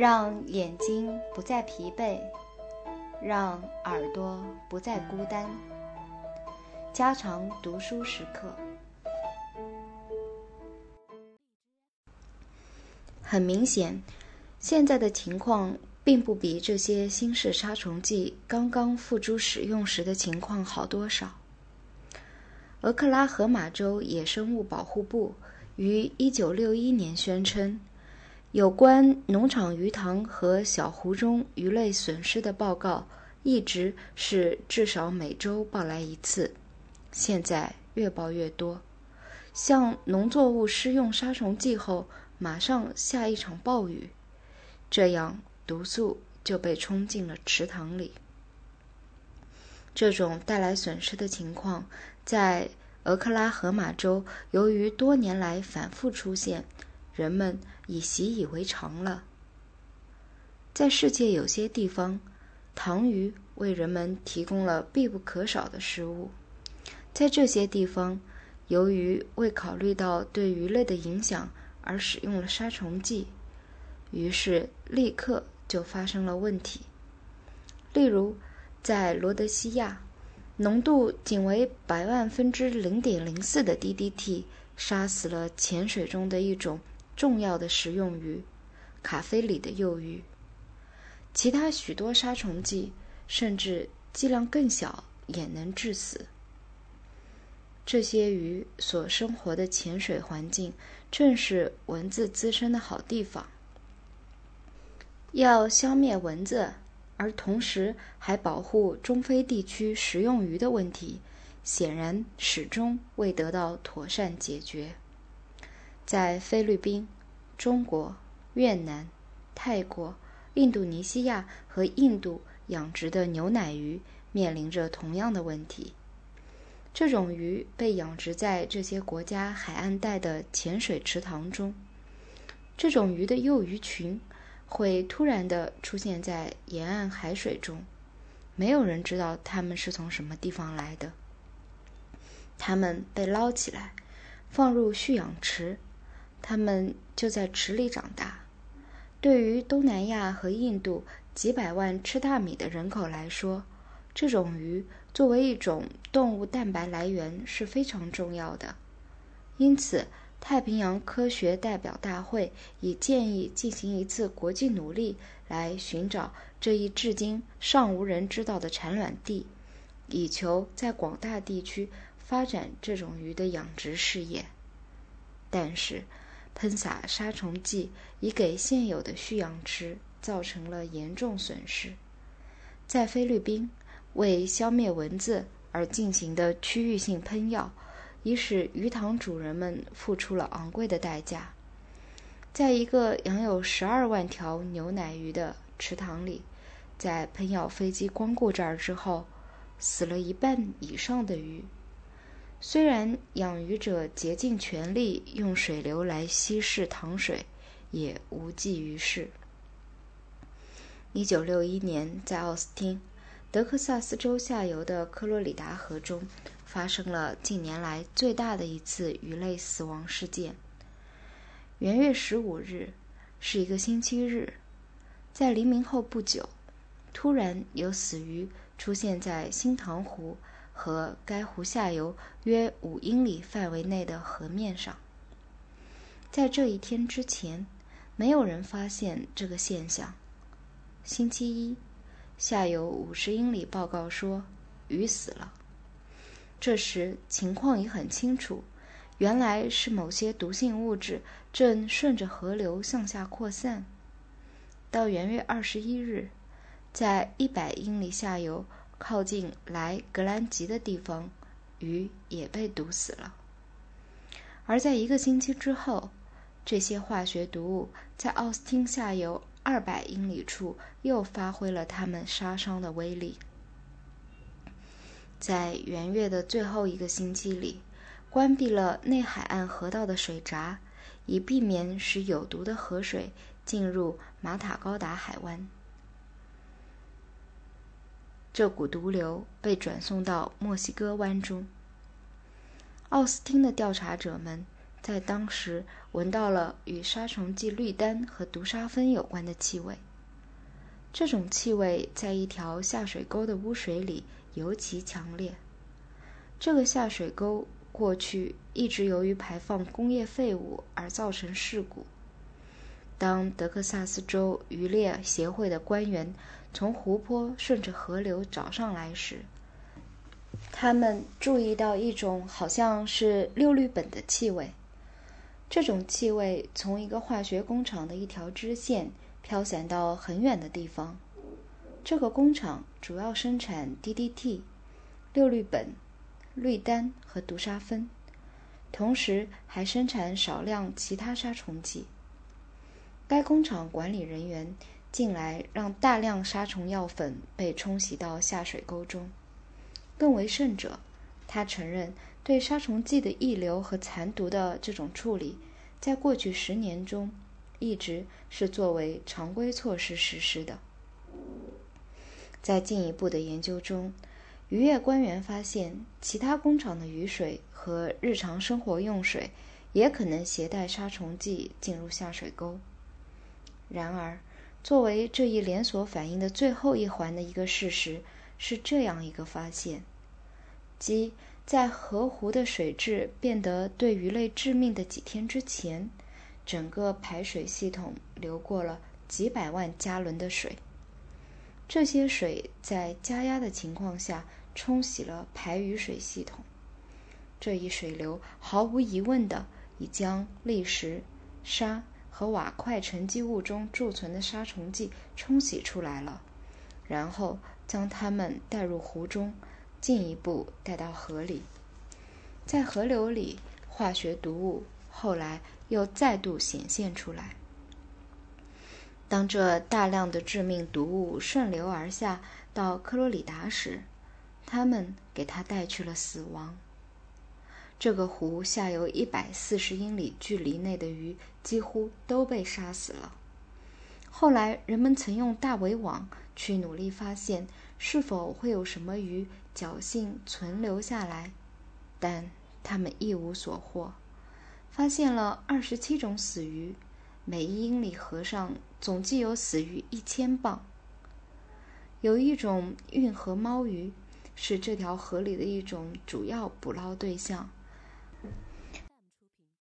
让眼睛不再疲惫，让耳朵不再孤单。加长读书时刻。很明显，现在的情况并不比这些新式杀虫剂刚刚付诸使用时的情况好多少。俄克拉荷马州野生物保护部于1961年宣称，有关农场鱼塘和小湖中鱼类损失的报告一直是至少每周报来一次，现在越报越多。像农作物施用杀虫剂后。马上下一场暴雨，这样毒素就被冲进了池塘里。这种带来损失的情况，在俄克拉荷马州由于多年来反复出现，人们已习以为常了。在世界有些地方，塘鱼为人们提供了必不可少的食物。在这些地方，由于未考虑到对鱼类的影响，而使用了杀虫剂，于是立刻就发生了问题。例如，在罗德西亚，浓度仅为百万分之零点零四的 DDT 杀死了潜水中的一种重要的食用鱼——卡菲里的幼鱼。其他许多杀虫剂甚至剂量更小，也能致死。这些鱼所生活的潜水环境。正是蚊子滋生的好地方。要消灭蚊子，而同时还保护中非地区食用鱼的问题，显然始终未得到妥善解决。在菲律宾、中国、越南、泰国、印度尼西亚和印度养殖的牛奶鱼面临着同样的问题。这种鱼被养殖在这些国家海岸带的浅水池塘中。这种鱼的幼鱼群会突然地出现在沿岸海水中，没有人知道它们是从什么地方来的。它们被捞起来，放入蓄养池，它们就在池里长大。对于东南亚和印度几百万吃大米的人口来说，这种鱼。作为一种动物蛋白来源是非常重要的，因此太平洋科学代表大会已建议进行一次国际努力，来寻找这一至今尚无人知道的产卵地，以求在广大地区发展这种鱼的养殖事业。但是，喷洒杀虫剂已给现有的蓄养池造成了严重损失，在菲律宾。为消灭蚊子而进行的区域性喷药，已使鱼塘主人们付出了昂贵的代价。在一个养有十二万条牛奶鱼的池塘里，在喷药飞机光顾这儿之后，死了一半以上的鱼。虽然养鱼者竭尽全力用水流来稀释塘水，也无济于事。一九六一年，在奥斯汀。德克萨斯州下游的科罗里达河中，发生了近年来最大的一次鱼类死亡事件。元月十五日是一个星期日，在黎明后不久，突然有死鱼出现在新塘湖和该湖下游约五英里范围内的河面上。在这一天之前，没有人发现这个现象。星期一。下游五十英里报告说，鱼死了。这时情况已很清楚，原来是某些毒性物质正顺着河流向下扩散。到元月二十一日，在一百英里下游靠近莱格兰吉的地方，鱼也被毒死了。而在一个星期之后，这些化学毒物在奥斯汀下游。二百英里处又发挥了它们杀伤的威力。在元月的最后一个星期里，关闭了内海岸河道的水闸，以避免使有毒的河水进入马塔高达海湾。这股毒瘤被转送到墨西哥湾中。奥斯汀的调查者们在当时闻到了与杀虫剂氯丹和毒沙芬有关的气味。这种气味在一条下水沟的污水里尤其强烈。这个下水沟过去一直由于排放工业废物而造成事故。当德克萨斯州渔猎协会的官员从湖泊顺着河流找上来时，他们注意到一种好像是六氯苯的气味。这种气味从一个化学工厂的一条支线飘散到很远的地方。这个工厂主要生产 DDT、六氯苯、氯丹和毒沙芬，同时还生产少量其他杀虫剂。该工厂管理人员近来让大量杀虫药粉被冲洗到下水沟中。更为甚者，他承认对杀虫剂的溢流和残毒的这种处理，在过去十年中一直是作为常规措施实施的。在进一步的研究中，渔业官员发现，其他工厂的雨水和日常生活用水也可能携带杀虫剂进入下水沟。然而，作为这一连锁反应的最后一环的一个事实是这样一个发现。即在河湖的水质变得对鱼类致命的几天之前，整个排水系统流过了几百万加仑的水。这些水在加压的情况下冲洗了排雨水系统。这一水流毫无疑问的已将砾石、沙和瓦块沉积物中贮存的杀虫剂冲洗出来了，然后将它们带入湖中。进一步带到河里，在河流里，化学毒物后来又再度显现出来。当这大量的致命毒物顺流而下到科罗里达时，他们给他带去了死亡。这个湖下游一百四十英里距离内的鱼几乎都被杀死了。后来，人们曾用大围网去努力发现是否会有什么鱼。侥幸存留下来，但他们一无所获。发现了二十七种死鱼，每一英里河上总计有死鱼一千磅。有一种运河猫鱼是这条河里的一种主要捕捞对象，